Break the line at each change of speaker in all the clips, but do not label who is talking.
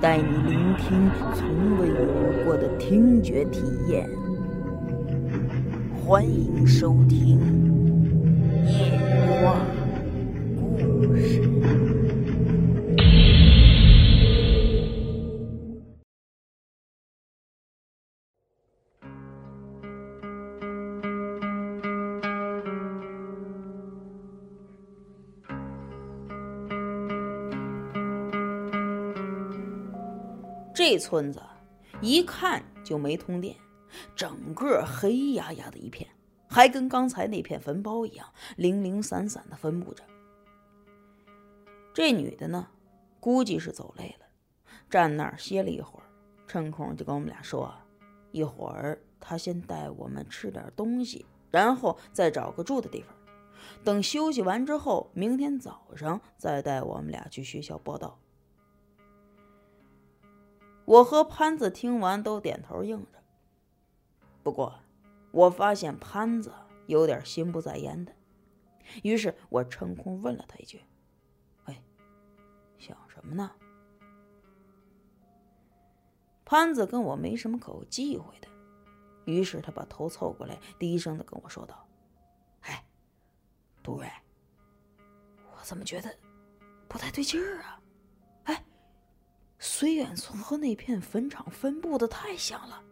带你聆听从未有过的听觉体验。欢迎收听《这村子一看就没通电。整个黑压压的一片，还跟刚才那片坟包一样零零散散的分布着。这女的呢，估计是走累了，站那儿歇了一会儿，趁空就跟我们俩说：“一会儿她先带我们吃点东西，然后再找个住的地方。等休息完之后，明天早上再带我们俩去学校报道。”我和潘子听完都点头应着。不过，我发现潘子有点心不在焉的，于是我趁空问了他一句：“哎，想什么呢？”潘子跟我没什么可忌讳的，于是他把头凑过来，低声的跟我说道：“哎，杜瑞，我怎么觉得不太对劲儿啊？绥远村和那片坟场分布的太像了。”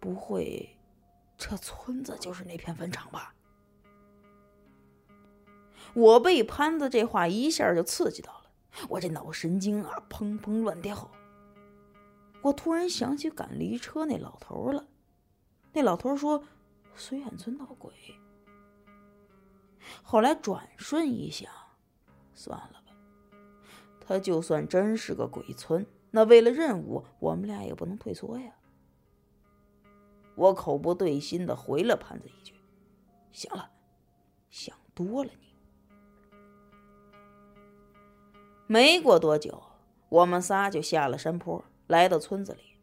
不会，这村子就是那片坟场吧？我被潘子这话一下就刺激到了，我这脑神经啊砰砰乱跳。我突然想起赶驴车那老头了，那老头说绥远村闹鬼。后来转瞬一想，算了，他就算真是个鬼村，那为了任务，我们俩也不能退缩呀。我口不对心的回了潘子一句：“行了，想多了你。”没过多久，我们仨就下了山坡，来到村子里。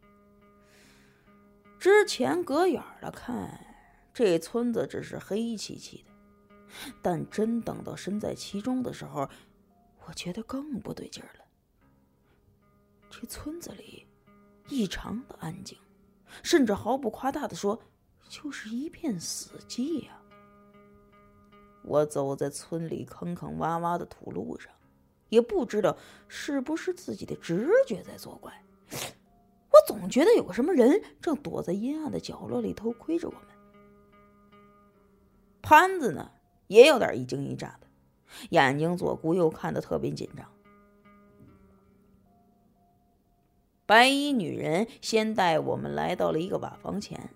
之前隔远了看，这村子只是黑漆漆的，但真等到身在其中的时候，我觉得更不对劲儿了。这村子里异常的安静。甚至毫不夸大的说，就是一片死寂呀。我走在村里坑坑洼洼的土路上，也不知道是不是自己的直觉在作怪，我总觉得有个什么人正躲在阴暗的角落里偷窥着我们。潘子呢，也有点一惊一乍的，眼睛左顾右看的特别紧张。白衣女人先带我们来到了一个瓦房前，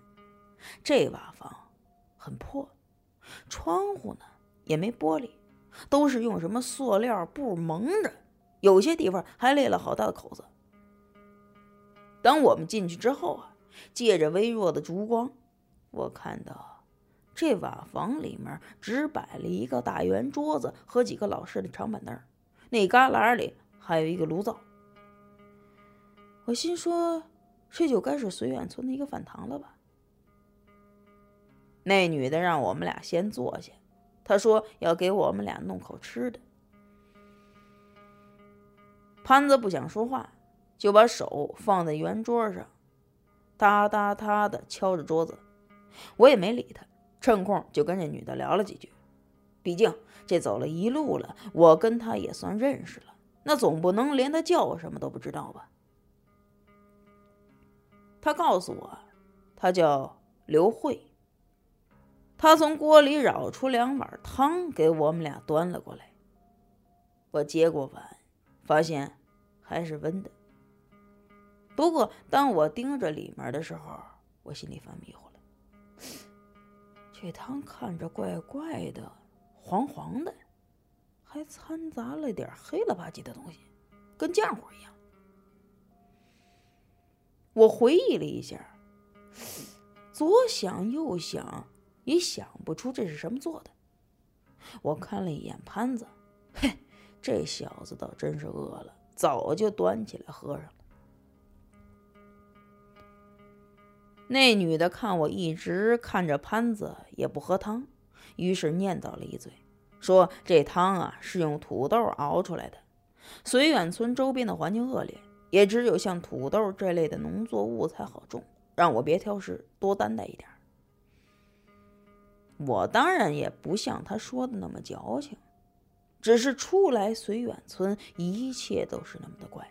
这瓦房很破，窗户呢也没玻璃，都是用什么塑料布蒙着，有些地方还裂了好大的口子。等我们进去之后啊，借着微弱的烛光，我看到这瓦房里面只摆了一个大圆桌子和几个老式的长板凳，那旮旯里还有一个炉灶。我心说，这就该是绥远村的一个饭堂了吧？那女的让我们俩先坐下，她说要给我们俩弄口吃的。潘子不想说话，就把手放在圆桌上，哒哒哒的敲着桌子。我也没理他，趁空就跟这女的聊了几句。毕竟这走了一路了，我跟她也算认识了，那总不能连她叫什么都不知道吧？他告诉我，他叫刘慧。他从锅里舀出两碗汤，给我们俩端了过来。我接过碗，发现还是温的。不过，当我盯着里面的时候，我心里犯迷糊。这汤看着怪怪的，黄黄的，还掺杂了点黑了吧唧的东西，跟浆糊一样。我回忆了一下，左想右想，也想不出这是什么做的。我看了一眼潘子，嘿，这小子倒真是饿了，早就端起来喝上了。那女的看我一直看着潘子也不喝汤，于是念叨了一嘴，说：“这汤啊是用土豆熬出来的。绥远村周边的环境恶劣，也只有像土豆这类的农作物才好种，让我别挑食，多担待一点。”我当然也不像他说的那么矫情，只是初来绥远村，一切都是那么的怪，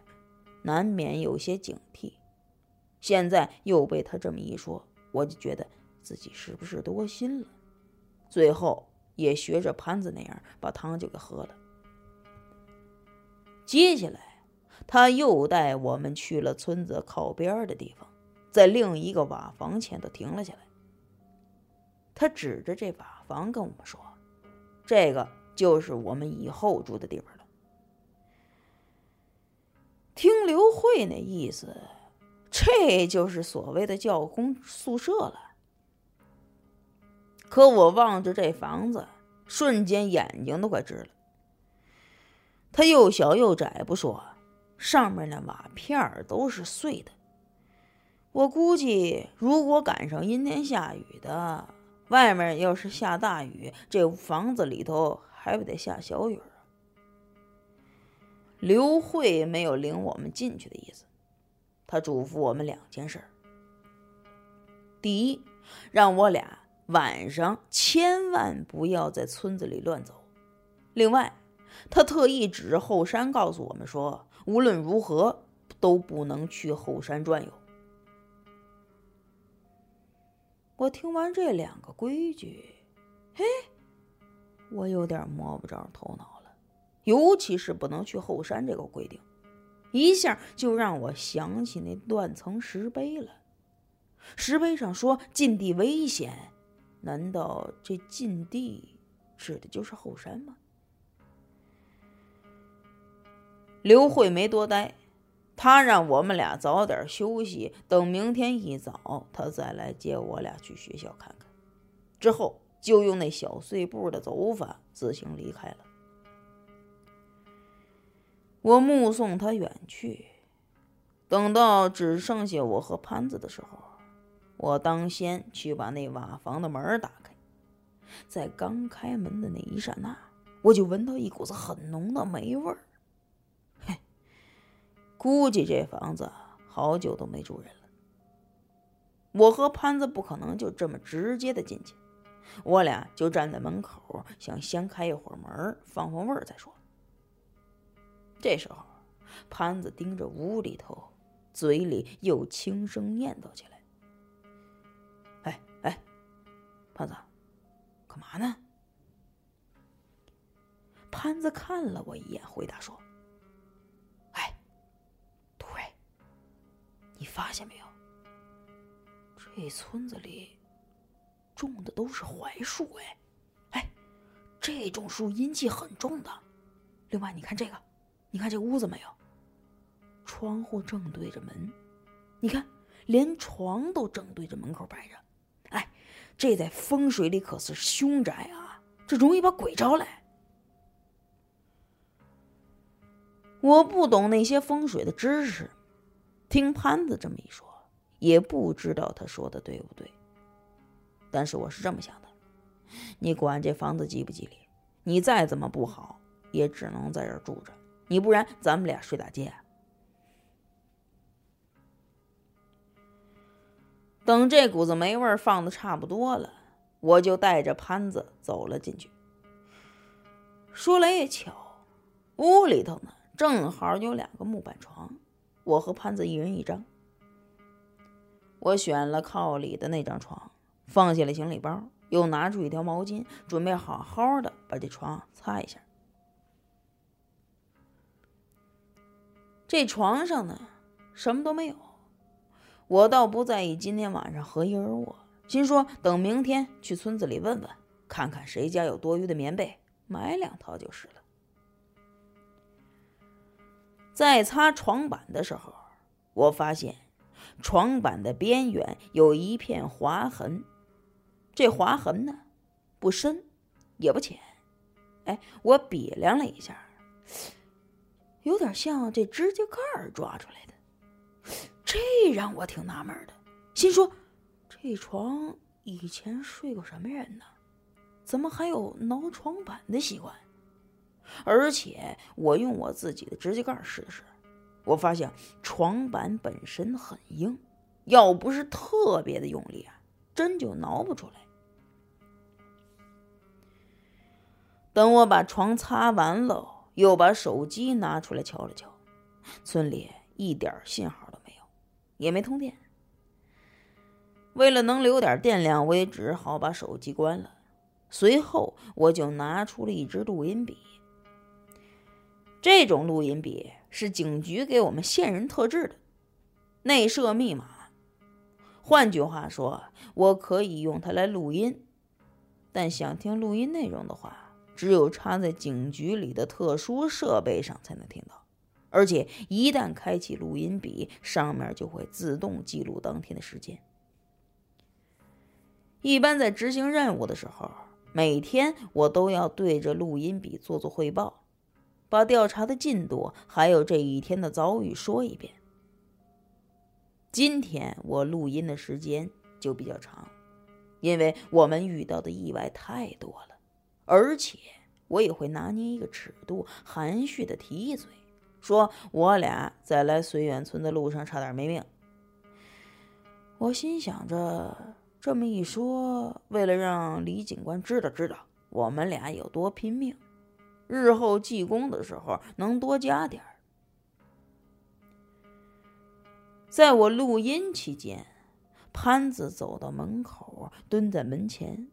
难免有些警惕。现在又被他这么一说，我就觉得自己是不是多心了？最后也学着潘子那样，把汤就给喝了。接下来，他又带我们去了村子靠边的地方，在另一个瓦房前头停了下来。他指着这瓦房跟我们说：“这个就是我们以后住的地方了。”听刘慧那意思。这就是所谓的教工宿舍了。可我望着这房子，瞬间眼睛都快直了。它又小又窄不说，上面那瓦片都是碎的。我估计，如果赶上阴天下雨的，外面要是下大雨，这房子里头还不得下小雨啊？刘慧没有领我们进去的意思。他嘱咐我们两件事儿：第一，让我俩晚上千万不要在村子里乱走；另外，他特意指着后山告诉我们说，无论如何都不能去后山转悠。我听完这两个规矩，嘿，我有点摸不着头脑了，尤其是不能去后山这个规定。一下就让我想起那断层石碑了。石碑上说禁地危险，难道这禁地指的就是后山吗？刘慧没多待，他让我们俩早点休息，等明天一早他再来接我俩去学校看看。之后就用那小碎步的走法自行离开了。我目送他远去，等到只剩下我和潘子的时候，我当先去把那瓦房的门打开。在刚开门的那一刹那，我就闻到一股子很浓的霉味儿。嘿，估计这房子好久都没住人了。我和潘子不可能就这么直接的进去，我俩就站在门口，想先开一会儿门，放放味儿再说。这时候，潘子盯着屋里头，嘴里又轻声念叨起来：“哎哎，潘子，干嘛呢？”潘子看了我一眼，回答说：“哎，对，你发现没有？这村子里种的都是槐树，哎，哎，这种树阴气很重的。另外，你看这个。”你看这屋子没有？窗户正对着门，你看，连床都正对着门口摆着。哎，这在风水里可是凶宅啊！这容易把鬼招来。我不懂那些风水的知识，听潘子这么一说，也不知道他说的对不对。但是我是这么想的：你管这房子吉不吉利？你再怎么不好，也只能在这住着。你不然咱们俩睡大街。等这股子霉味儿放的差不多了，我就带着潘子走了进去。说来也巧，屋里头呢正好有两个木板床，我和潘子一人一张。我选了靠里的那张床，放下了行李包，又拿出一条毛巾，准备好好的把这床擦一下。这床上呢，什么都没有。我倒不在意今天晚上何一而卧，心说等明天去村子里问问，看看谁家有多余的棉被，买两套就是了。在擦床板的时候，我发现床板的边缘有一片划痕，这划痕呢不深也不浅，哎，我比量了一下，有点像这指甲盖抓出来的，这让我挺纳闷的，心说这床以前睡过什么人呢？怎么还有挠床板的习惯？而且我用我自己的指甲盖试了试，我发现床板本身很硬，要不是特别的用力啊，真就挠不出来。等我把床擦完了，又把手机拿出来瞧了瞧，村里一点信号都没有，也没通电。为了能留点电量，我也只好把手机关了。随后，我就拿出了一支录音笔。这种录音笔是警局给我们线人特制的，内设密码。换句话说，我可以用它来录音。但想听录音内容的话，只有插在警局里的特殊设备上才能听到。而且，一旦开启录音笔，上面就会自动记录当天的时间。一般在执行任务的时候。每天我都要对着录音笔做做汇报，把调查的进度还有这一天的遭遇说一遍。今天我录音的时间就比较长，因为我们遇到的意外太多了，而且我也会拿捏一个尺度，含蓄的提一嘴，说我俩在来绥远村的路上差点没命。我心想着。这么一说，为了让李警官知道知道我们俩有多拼命，日后记功的时候能多加点儿。在我录音期间，潘子走到门口，蹲在门前，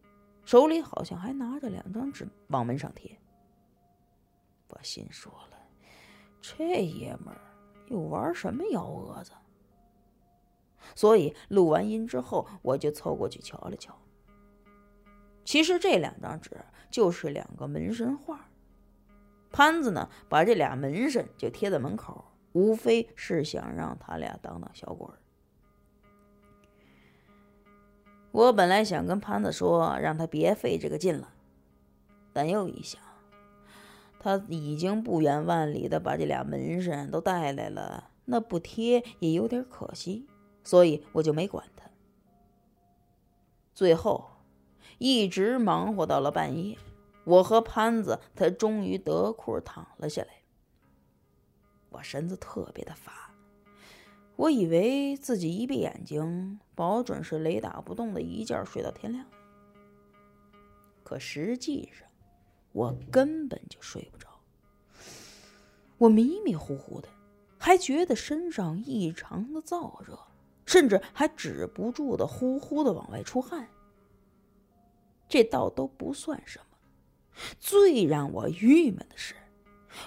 手里好像还拿着两张纸往门上贴。我心说了，这爷们儿又玩什么幺蛾子？所以录完音之后，我就凑过去瞧了瞧。其实这两张纸就是两个门神画。潘子呢，把这俩门神就贴在门口，无非是想让他俩当当小鬼儿。我本来想跟潘子说，让他别费这个劲了，但又一想，他已经不远万里的把这俩门神都带来了，那不贴也有点可惜。所以我就没管他。最后，一直忙活到了半夜，我和潘子才终于得空躺了下来。我身子特别的乏，我以为自己一闭眼睛，保准是雷打不动的一觉睡到天亮。可实际上，我根本就睡不着。我迷迷糊糊的，还觉得身上异常的燥热。甚至还止不住的呼呼的往外出汗。这倒都不算什么，最让我郁闷的是，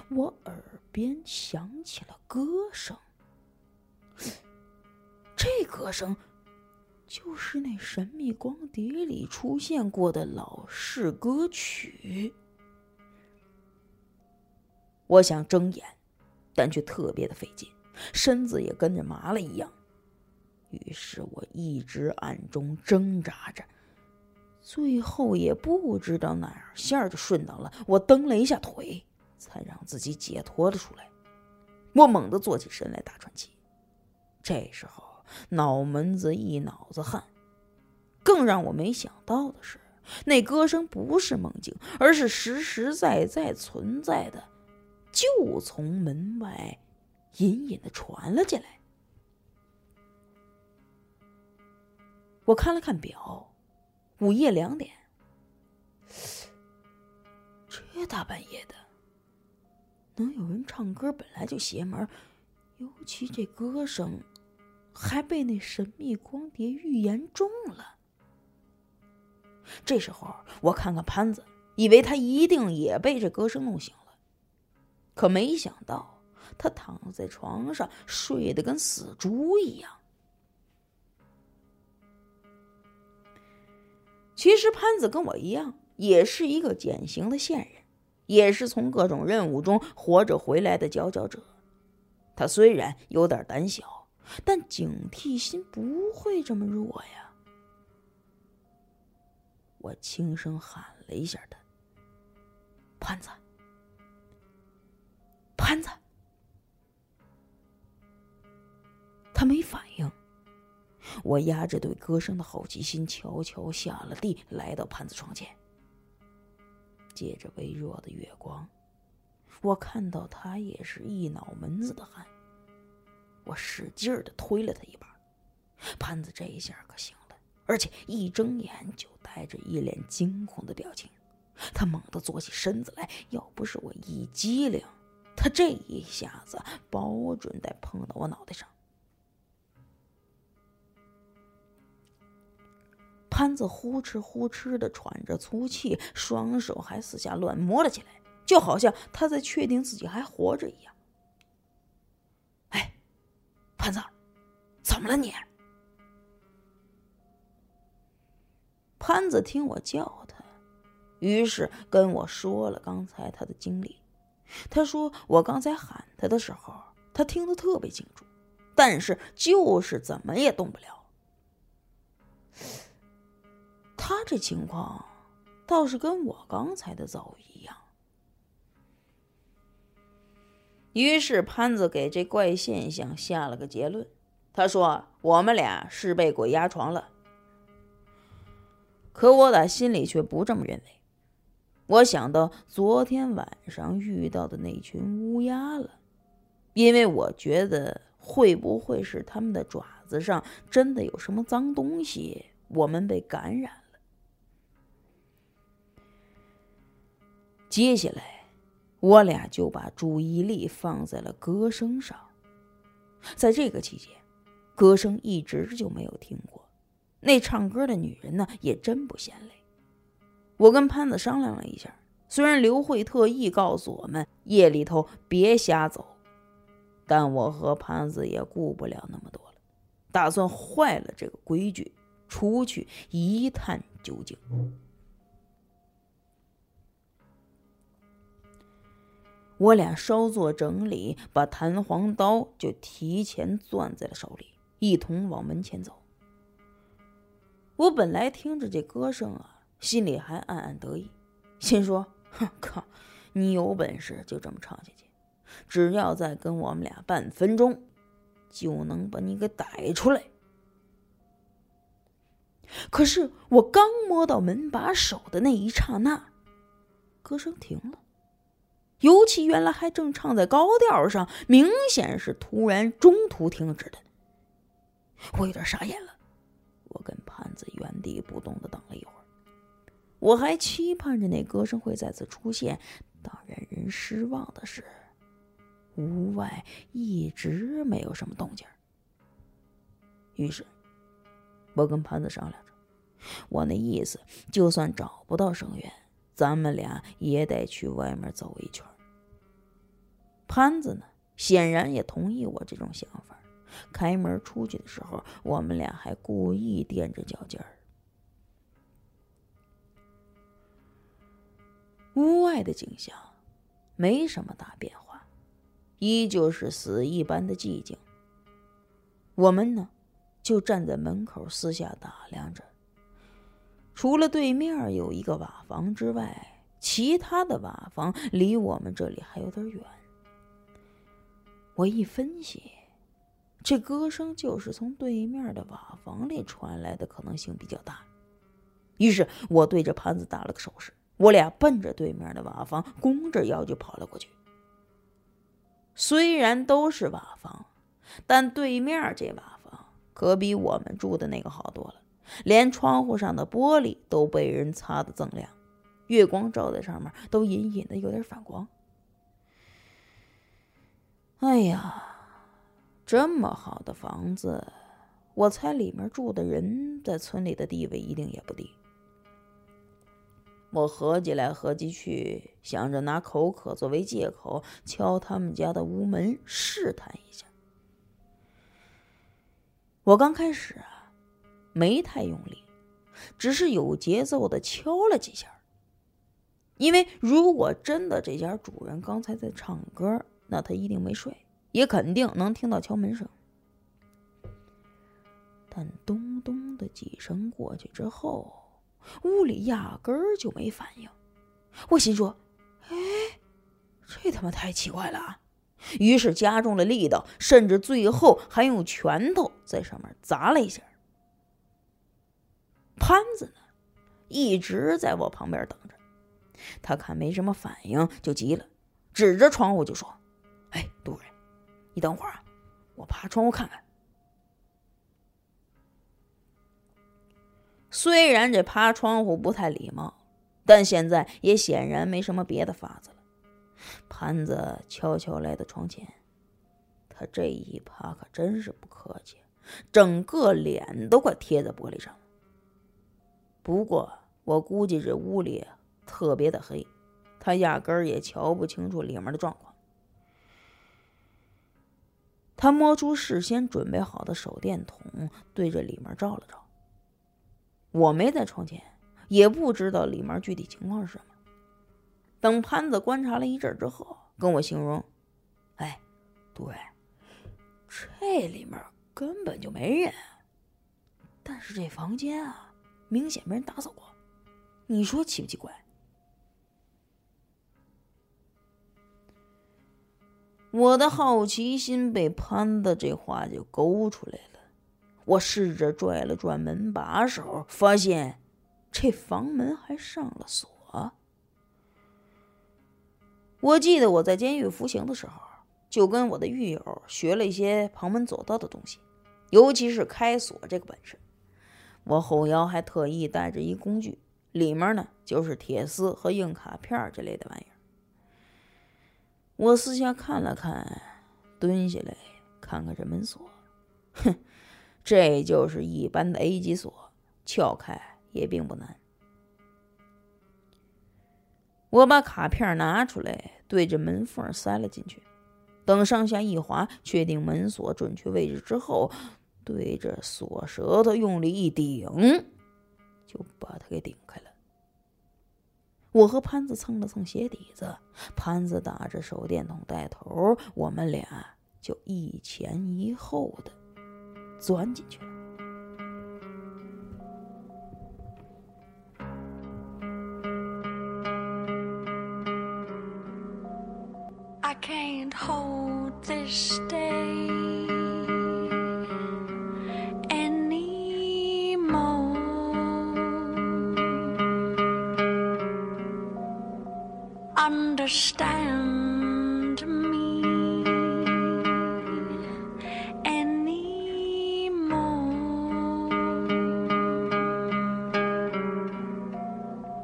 我耳边响起了歌声。这歌声，就是那《神秘光碟》里出现过的老式歌曲。我想睁眼，但却特别的费劲，身子也跟着麻了一样。于是我一直暗中挣扎着，最后也不知道哪儿线儿就顺到了，我蹬了一下腿，才让自己解脱了出来。我猛地坐起身来，打喘气。这时候脑门子一脑子汗。更让我没想到的是，那歌声不是梦境，而是实实在在存在的，就从门外隐隐的传了进来。我看了看表，午夜两点。这大半夜的，能有人唱歌本来就邪门，尤其这歌声还被那神秘光碟预言中了。这时候，我看看潘子，以为他一定也被这歌声弄醒了，可没想到他躺在床上睡得跟死猪一样。其实潘子跟我一样，也是一个典型的线人，也是从各种任务中活着回来的佼佼者。他虽然有点胆小，但警惕心不会这么弱呀。我轻声喊了一下他：“潘子，潘子。”他没反应。我压着对歌声的好奇心，悄悄下了地，来到潘子床前。借着微弱的月光，我看到他也是一脑门子的汗。我使劲儿的推了他一把，潘子这一下可行了，而且一睁眼就带着一脸惊恐的表情。他猛地坐起身子来，要不是我一激灵，他这一下子保准得碰到我脑袋上。潘子呼哧呼哧的喘着粗气，双手还四下乱摸了起来，就好像他在确定自己还活着一样。潘子，怎么了你？潘子听我叫他，于是跟我说了刚才他的经历。他说我刚才喊他的时候，他听得特别清楚，但是就是怎么也动不了。他这情况倒是跟我刚才的遭遇一样。于是潘子给这怪现象下了个结论，他说：“我们俩是被鬼压床了。”可我打心里却不这么认为。我想到昨天晚上遇到的那群乌鸦了，因为我觉得会不会是他们的爪子上真的有什么脏东西，我们被感染了。接下来，我俩就把注意力放在了歌声上。在这个期间，歌声一直就没有停过。那唱歌的女人呢，也真不嫌累。我跟潘子商量了一下，虽然刘慧特意告诉我们夜里头别瞎走，但我和潘子也顾不了那么多了，打算坏了这个规矩，出去一探究竟。我俩稍作整理，把弹簧刀就提前攥在了手里，一同往门前走。我本来听着这歌声啊，心里还暗暗得意，心说：“哼，靠，你有本事就这么唱下去，只要再跟我们俩半分钟，就能把你给逮出来。”可是我刚摸到门把手的那一刹那，歌声停了。尤其原来还正唱在高调上，明显是突然中途停止的。我有点傻眼了，我跟潘子原地不动的等了一会儿，我还期盼着那歌声会再次出现。当让人失望的是，屋外一直没有什么动静。于是，我跟潘子商量着，我那意思，就算找不到声源。咱们俩也得去外面走一圈。潘子呢，显然也同意我这种想法。开门出去的时候，我们俩还故意垫着脚尖儿。屋外的景象没什么大变化，依旧是死一般的寂静。我们呢，就站在门口四下打量着。除了对面有一个瓦房之外，其他的瓦房离我们这里还有点远。我一分析，这歌声就是从对面的瓦房里传来的可能性比较大。于是我对着潘子打了个手势，我俩奔着对面的瓦房，弓着腰就跑了过去。虽然都是瓦房，但对面这瓦房可比我们住的那个好多了。连窗户上的玻璃都被人擦得锃亮，月光照在上面都隐隐的有点反光。哎呀，这么好的房子，我猜里面住的人在村里的地位一定也不低。我合计来合计去，想着拿口渴作为借口敲他们家的屋门试探一下。我刚开始啊。没太用力，只是有节奏的敲了几下。因为如果真的这家主人刚才在唱歌，那他一定没睡，也肯定能听到敲门声。但咚咚的几声过去之后，屋里压根儿就没反应。我心说：“哎，这他妈太奇怪了！”于是加重了力道，甚至最后还用拳头在上面砸了一下。潘子呢，一直在我旁边等着。他看没什么反应，就急了，指着窗户就说：“哎，杜伟，你等会儿啊，我爬窗户看看。”虽然这爬窗户不太礼貌，但现在也显然没什么别的法子了。潘子悄悄来到窗前，他这一爬可真是不客气，整个脸都快贴在玻璃上了。不过我估计这屋里特别的黑，他压根儿也瞧不清楚里面的状况。他摸出事先准备好的手电筒，对着里面照了照。我没在窗前，也不知道里面具体情况是什么。等潘子观察了一阵之后，跟我形容：“哎，对，这里面根本就没人。但是这房间啊，明显没人打扫过。你说奇不奇怪？”我的好奇心被潘子这话就勾出来了。我试着拽了拽门把手，发现这房门还上了锁。我记得我在监狱服刑的时候，就跟我的狱友学了一些旁门左道的东西，尤其是开锁这个本事。我后腰还特意带着一工具，里面呢就是铁丝和硬卡片这类的玩意儿。我四下看了看，蹲下来看看这门锁，哼。这就是一般的 A 级锁，撬开也并不难。我把卡片拿出来，对着门缝塞了进去。等上下一滑，确定门锁准确位置之后，对着锁舌头用力一顶，就把它给顶开了。我和潘子蹭了蹭鞋底子，潘子打着手电筒带头，我们俩就一前一后的。钻进去了。Understand. Me anymore.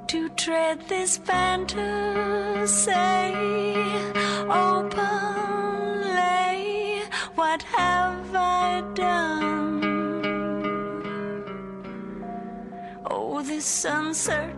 To tread this fantasy openly. What have I done? Oh, this uncertainty